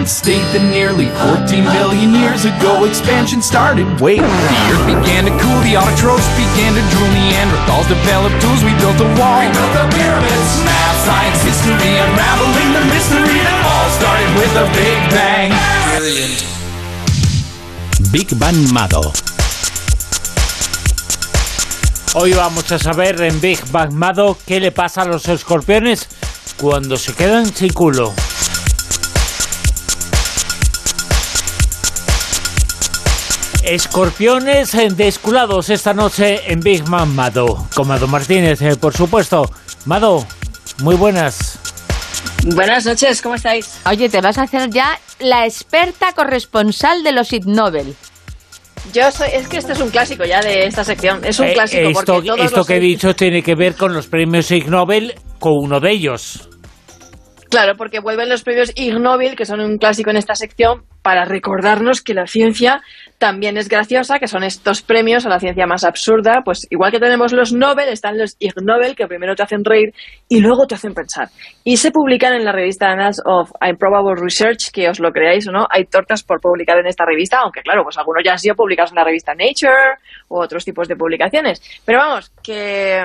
science state that nearly 14 billion years ago expansion started. Wait, the earth began to cool, the autotrophs began to drool, Neanderthals developed tools, we built a wall. We built the pyramids. Math, science, history, unraveling the mystery that all started with a big bang. Brilliant. Big Bang Mado. Hoy vamos a saber en Big Bang Mado qué le pasa a los escorpiones cuando se quedan sin culo. Escorpiones desculados esta noche en Big Bang Mado. Con Mado Martínez, eh, por supuesto. Mado, muy buenas. Buenas noches, ¿cómo estáis? Oye, te vas a hacer ya la experta corresponsal de los Ig Nobel. Yo soy, es que este es un clásico ya de esta sección. Es un Eh, clásico esto porque todos esto los- que he dicho tiene que ver con los premios Ig Nobel, con uno de ellos. Claro, porque vuelven los premios Ig Nobel, que son un clásico en esta sección, para recordarnos que la ciencia también es graciosa, que son estos premios a la ciencia más absurda. Pues igual que tenemos los Nobel, están los Ig Nobel, que primero te hacen reír y luego te hacen pensar. Y se publican en la revista Annals of Improbable Research, que os lo creáis o no, hay tortas por publicar en esta revista, aunque claro, pues algunos ya han sido publicados en la revista Nature u otros tipos de publicaciones. Pero vamos, que...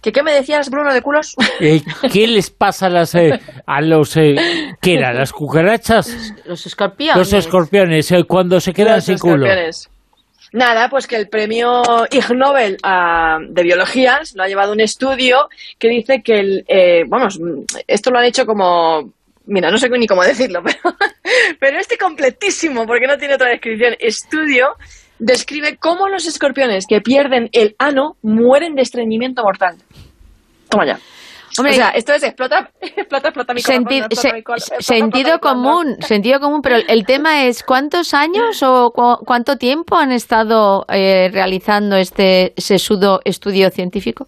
que ¿Qué me decías, Bruno, de culos? Eh, ¿Qué les pasa a, las, eh, a los... eh, ¿Qué era? ¿Las cucarachas? Los escorpiones. Los escorpiones, eh, cuando se quedan Los sin culo. Nada, pues que el premio Ig Nobel ah, de biología se lo ha llevado un estudio que dice que, el, eh, esto lo han hecho como, mira, no sé ni cómo decirlo, pero, pero este completísimo, porque no tiene otra descripción, estudio describe cómo los escorpiones que pierden el ano mueren de estreñimiento mortal. Toma ya. Hombre, o sea, esto es explota, explota, explota mi corazón, Senti- explota se- mi col- explota, sentido común, sentido común, pero el tema es cuántos años o cu- cuánto tiempo han estado eh, realizando este sesudo estudio científico.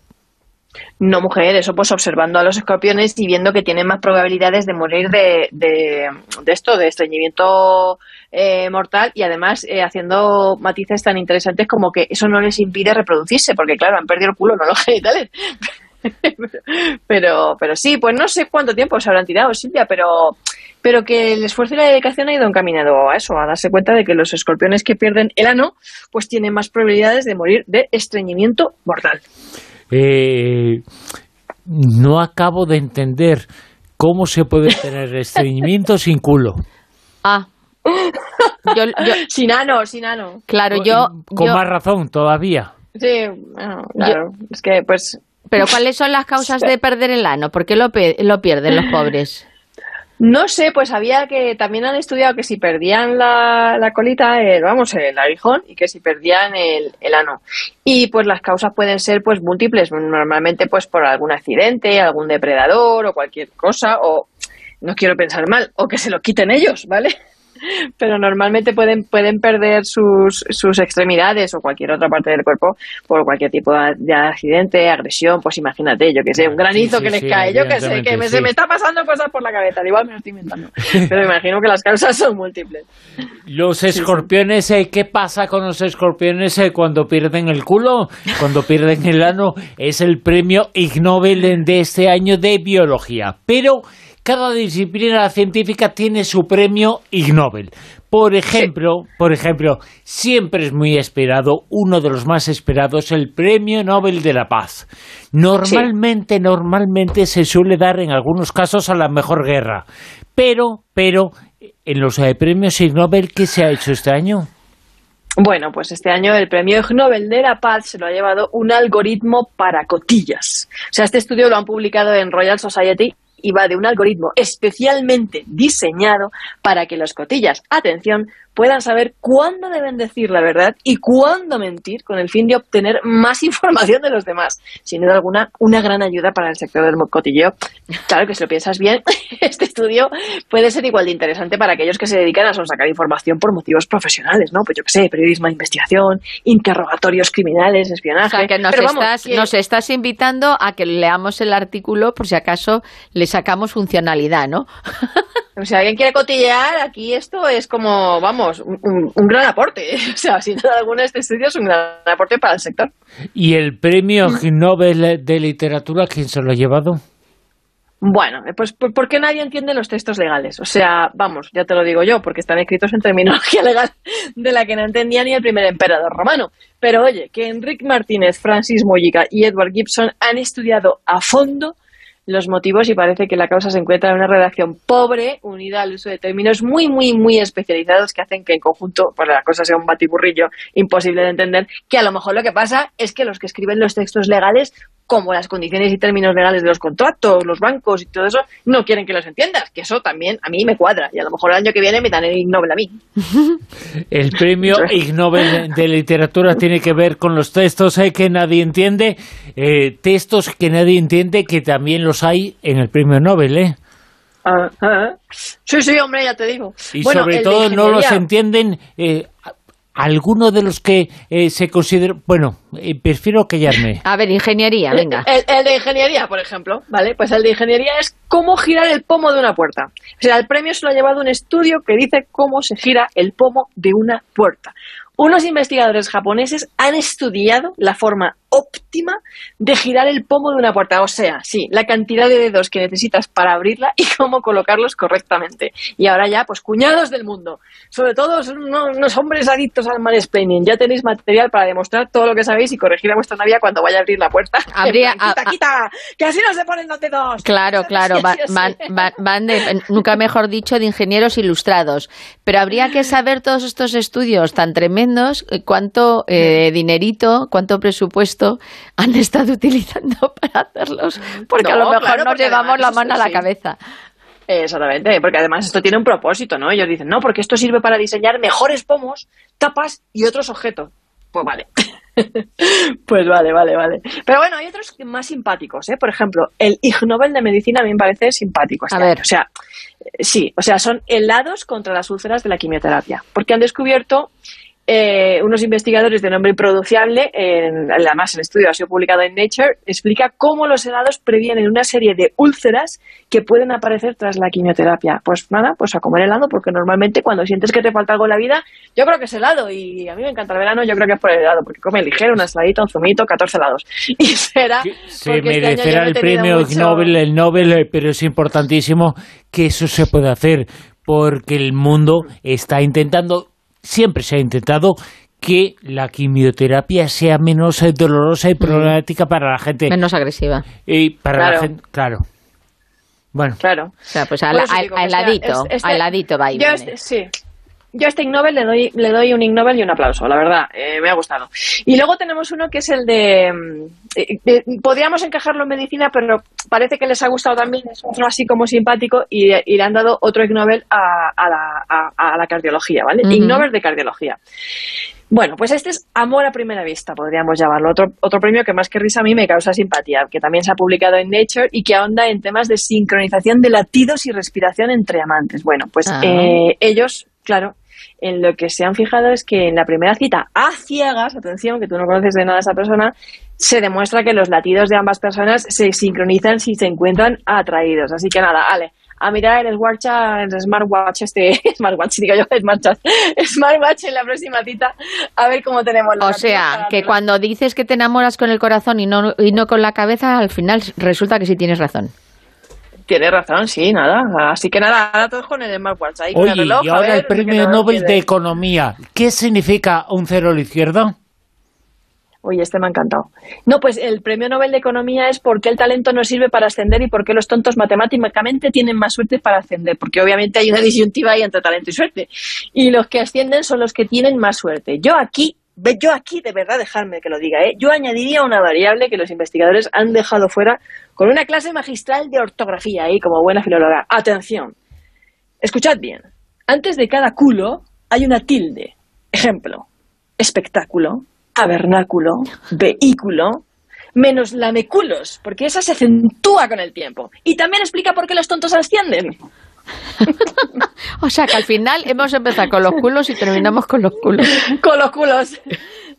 No, mujer, eso pues observando a los escorpiones y viendo que tienen más probabilidades de morir de, de, de esto, de estreñimiento eh, mortal y además eh, haciendo matices tan interesantes como que eso no les impide reproducirse, porque claro, han perdido el culo, no los genitales. pero, pero sí, pues no sé cuánto tiempo se habrán tirado, Silvia, pero, pero que el esfuerzo y la dedicación ha ido encaminado a eso, a darse cuenta de que los escorpiones que pierden el ano, pues tienen más probabilidades de morir de estreñimiento mortal. Eh, no acabo de entender cómo se puede tener estreñimiento sin culo. Ah, yo, yo- Sin ano, sin ano. claro, yo, Con yo- más razón todavía. Sí, bueno, claro. Es que, pues, pero ¿cuáles son las causas de perder el ano? ¿Por qué lo, lo pierden los pobres? no sé, pues había que también han estudiado que si perdían la, la colita, el, vamos, el aguijón, y que si perdían el, el ano. Y pues las causas pueden ser pues múltiples, normalmente pues por algún accidente, algún depredador o cualquier cosa, o no quiero pensar mal, o que se lo quiten ellos, ¿vale? Pero normalmente pueden, pueden perder sus, sus extremidades o cualquier otra parte del cuerpo por cualquier tipo de, de accidente, agresión, pues imagínate, yo que sé, un granizo Sí, sí, que les sí, cae, yo que sé, que me, se me está pasando cosas por la cabeza, al igual me lo estoy inventando. Pero imagino que las causas son múltiples. Los escorpiones, eh, ¿qué pasa con los escorpiones eh, cuando pierden el culo? Cuando pierden el ano, es el premio Ig Nobel de este año de biología. Pero cada disciplina científica tiene su premio Ig Nobel. Por ejemplo, por ejemplo, siempre es muy esperado, uno de los más esperados, el Premio Nobel de la Paz. Normalmente, normalmente se suele dar en algunos casos a la mejor guerra. Pero, pero, en los eh, premios Ig Nobel, ¿qué se ha hecho este año? Bueno, pues este año el premio Ig Nobel de la Paz se lo ha llevado un algoritmo para cotillas. O sea, este estudio lo han publicado en Royal Society y va de un algoritmo especialmente diseñado para que los cotillas, atención, puedan saber cuándo deben decir la verdad y cuándo mentir con el fin de obtener más información de los demás. Sin duda alguna, una gran ayuda para el sector del cotilleo. Claro que si lo piensas bien, este estudio puede ser igual de interesante para aquellos que se dedican a sacar información por motivos profesionales, ¿no? Pues yo qué sé, periodismo de investigación, interrogatorios criminales, O espionaje. sea, que nos, Pero vamos, estás, que- nos estás invitando a que leamos el artículo por si acaso le sacamos funcionalidad, ¿no? Si alguien quiere cotillear, aquí esto es como, vamos, un, un- un gran aporte. O sea, sin duda alguna, este estudio es un gran aporte para el sector. ¿Y el Premio Nobel de Literatura quién se lo ha llevado? Bueno, pues ¿por qué nadie entiende los textos legales? O sea, vamos, ya te lo digo yo, porque están escritos en terminología legal de la que no entendía ni el primer emperador romano. Pero oye, que Enrique Martínez, Francis Mojica y Edward Gibson han estudiado a fondo los motivos y parece que la causa se encuentra en una redacción pobre, unida al uso de términos muy, muy, muy especializados que hacen que en conjunto pues, la cosa sea un batiburrillo imposible de entender, que a lo mejor lo que pasa es que los que escriben los textos legales como las condiciones y términos legales de los contratos, los bancos y todo eso, no quieren que los entiendas, que eso también a mí me cuadra y a lo mejor el año que viene me dan el Ig Nobel a mí. El premio Ig Nobel de literatura tiene que ver con los textos eh, que nadie entiende, eh, textos que nadie entiende que también los hay en el premio Nobel, ¿eh? Sí, sí, hombre, ya te digo. Y sobre todo no los entienden eh, alguno de los que eh, se considera... Bueno, eh, prefiero callarme. A ver, ingeniería, venga. El, de ingeniería, por ejemplo, ¿vale? Pues el de ingeniería es cómo girar el pomo de una puerta. O sea, el premio se lo ha llevado un estudio que dice cómo se gira el pomo de una puerta. Unos investigadores japoneses han estudiado la forma óptima de girar el pomo de una puerta, o sea, sí, la cantidad de dedos que necesitas para abrirla y cómo colocarlos correctamente. Y ahora ya, pues cuñados del mundo, sobre todo unos, hombres adictos al mansplaining, ya tenéis material para demostrar todo lo que sabéis y corregir a vuestra novia cuando vaya a abrir la puerta. Habría, quita, quita, que así no se ponen los dedos. Claro, claro, van, nunca mejor dicho, de ingenieros ilustrados. Pero habría que saber todos estos estudios tan tremendos, eh, cuánto eh, dinerito, cuánto presupuesto han estado utilizando para hacerlos, porque a lo mejor nos llevamos la mano a la cabeza. Exactamente, porque además esto tiene un propósito, ¿no? Ellos dicen, no, porque esto sirve para diseñar mejores pomos, tapas y otros objetos. Pues vale. pues vale, vale, vale. Pero bueno, hay otros más simpáticos, ¿eh? Por ejemplo, el Ig Nobel de Medicina a mí me parece simpático. Este a ver. O sea, sí, o sea, son helados contra las úlceras de la quimioterapia, porque han descubierto eh, unos investigadores de nombre improduciable, en, además el estudio ha sido publicado en Nature, explica cómo los helados previenen una serie de úlceras que pueden aparecer tras la quimioterapia. Pues nada, pues a comer helado, porque normalmente cuando sientes que te falta algo en la vida, yo creo que es helado, y a mí me encanta el verano, yo creo que es por el helado, porque come ligero, una ensaladita, un zumito, 14 helados. Y será... Se este merecerá el premio Nobel, el Nobel, eh, pero es importantísimo que eso se pueda hacer, porque el mundo está intentando siempre se ha intentado que la quimioterapia sea menos eh, dolorosa y problemática para la gente. Menos agresiva. Y para claro. la gente, claro. Bueno. Claro. O sea, pues al, ladito, al ladito va sí. Yo a este Ig Nobel le doy, le doy un Ig Nobel y un aplauso, la verdad, eh, me ha gustado. Y luego tenemos uno que es el de... Mm, eh, podríamos encajarlo en medicina, pero parece que les ha gustado también, es otro así como simpático, y, le han dado otro Ig Nobel a, a, la, cardiología, ¿vale? Ig Nobel de cardiología. Bueno, pues este es Amor a primera vista, podríamos llamarlo. Otro, otro premio que más que risa a mí me causa simpatía, que también se ha publicado en Nature y que ahonda en temas de sincronización de latidos y respiración entre amantes. Bueno, pues ah. eh, ellos, claro, en lo que se han fijado es que en la primera cita a ciegas, atención, que tú no conoces de nada a esa persona, se demuestra que los latidos de ambas personas se sincronizan si se encuentran atraídos. Así que nada, Ale, a mirar el smartwatch, el smartwatch este, smartwatch, digo yo, smartwatch, smartwatch en la próxima cita, a ver cómo tenemos la O sea, que cuando dices que te enamoras con el corazón y no, y no con la cabeza, al final resulta que sí tienes razón. Tienes razón, sí, nada. Así que nada, ahora todos con el smartwatch ahí. Oye, el y ahora el premio Nobel de Economía. ¿Qué significa un cero a la izquierda? Oye, este me ha encantado. No, pues el premio Nobel de Economía es porque el talento no sirve para ascender y porque los tontos matemáticamente tienen más suerte para ascender. Porque obviamente hay una disyuntiva ahí entre talento y suerte. Y los que ascienden son los que tienen más suerte. Yo aquí yo aquí, de verdad, dejarme que lo diga, ¿eh? yo añadiría una variable que los investigadores han dejado fuera con una clase magistral de ortografía ahí, como buena filóloga. Atención, escuchad bien. Antes de cada culo hay una tilde. Ejemplo, espectáculo, tabernáculo, vehículo, menos lameculos, porque esa se acentúa con el tiempo. Y también explica por qué los tontos ascienden. o sea que al final hemos empezado con los culos y terminamos con los culos. con los culos.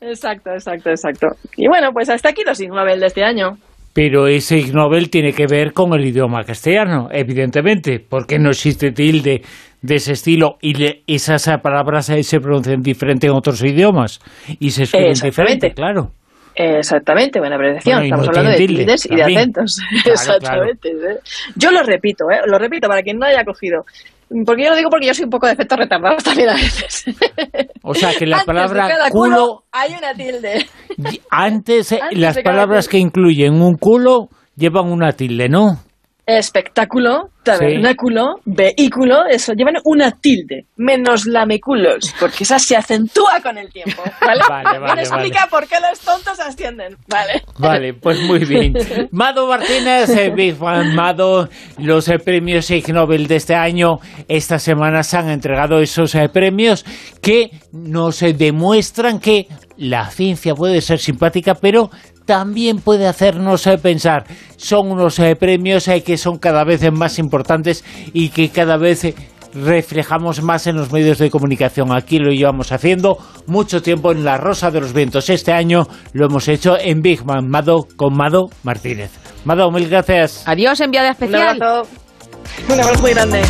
Exacto, exacto, exacto. Y bueno, pues hasta aquí los Ig Nobel de este año. Pero ese Ig Nobel tiene que ver con el idioma castellano, evidentemente, porque no existe tilde de ese estilo y esas palabras se pronuncian diferente en otros idiomas y se escriben diferente, claro. Exactamente, buena apreciación. Estamos hablando de tildes y de acentos. Exactamente. ¿eh? Yo lo repito, ¿eh? lo repito para quien no haya cogido. Porque yo lo digo porque yo soy un poco de efecto retardado también a veces. O sea que la palabra culo, hay una tilde. Antes, eh, las palabras que incluyen un culo llevan una tilde, ¿no? Espectáculo, tabernáculo, vehículo, eso, llevan una tilde, menos lameculos, porque esa se acentúa con el tiempo, ¿vale? vale, vale explica por qué los tontos ascienden, ¿vale? Vale, pues muy bien. Mado Martínez, eh, Big Fan Mado, los eh, premios Ig Nobel de este año, esta semana se han entregado esos eh, premios que nos demuestran que la ciencia puede ser simpática, pero también puede hacernos eh, pensar. Son unos eh, premios eh, que son cada vez más importantes y que cada vez reflejamos más en los medios de comunicación. Aquí lo llevamos haciendo mucho tiempo en La Rosa de los Vientos. Este año lo hemos hecho en Big Man Mado con Mado Martínez. Mado, mil gracias. Adiós, enviada especial. Un abrazo. Un abrazo muy grande.